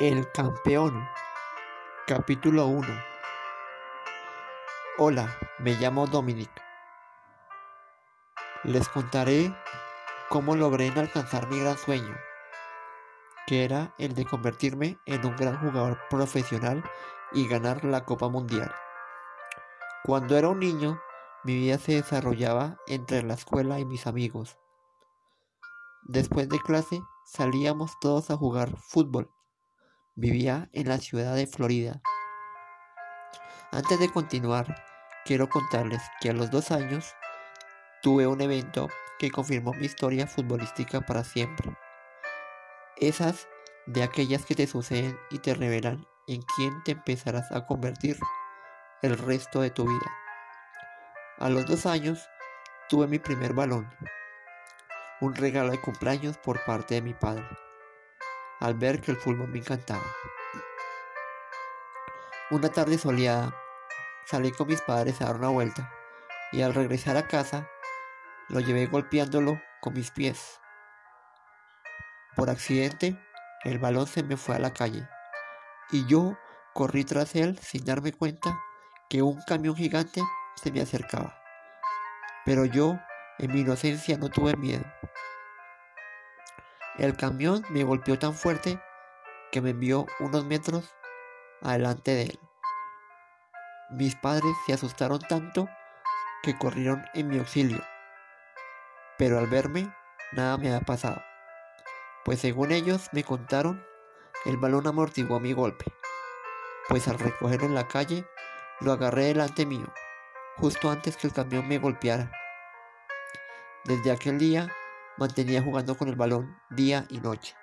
El campeón. Capítulo 1. Hola, me llamo Dominic. Les contaré cómo logré alcanzar mi gran sueño, que era el de convertirme en un gran jugador profesional y ganar la Copa Mundial. Cuando era un niño, mi vida se desarrollaba entre la escuela y mis amigos. Después de clase salíamos todos a jugar fútbol. Vivía en la ciudad de Florida. Antes de continuar, quiero contarles que a los dos años tuve un evento que confirmó mi historia futbolística para siempre. Esas de aquellas que te suceden y te revelan en quién te empezarás a convertir el resto de tu vida. A los dos años tuve mi primer balón, un regalo de cumpleaños por parte de mi padre al ver que el fútbol me encantaba. Una tarde soleada, salí con mis padres a dar una vuelta y al regresar a casa lo llevé golpeándolo con mis pies. Por accidente, el balón se me fue a la calle y yo corrí tras él sin darme cuenta que un camión gigante se me acercaba. Pero yo, en mi inocencia, no tuve miedo. El camión me golpeó tan fuerte que me envió unos metros adelante de él. Mis padres se asustaron tanto que corrieron en mi auxilio, pero al verme nada me había pasado, pues según ellos me contaron, el balón amortiguó mi golpe, pues al recogerlo en la calle lo agarré delante mío, justo antes que el camión me golpeara. Desde aquel día mantenía jugando con el balón día y noche.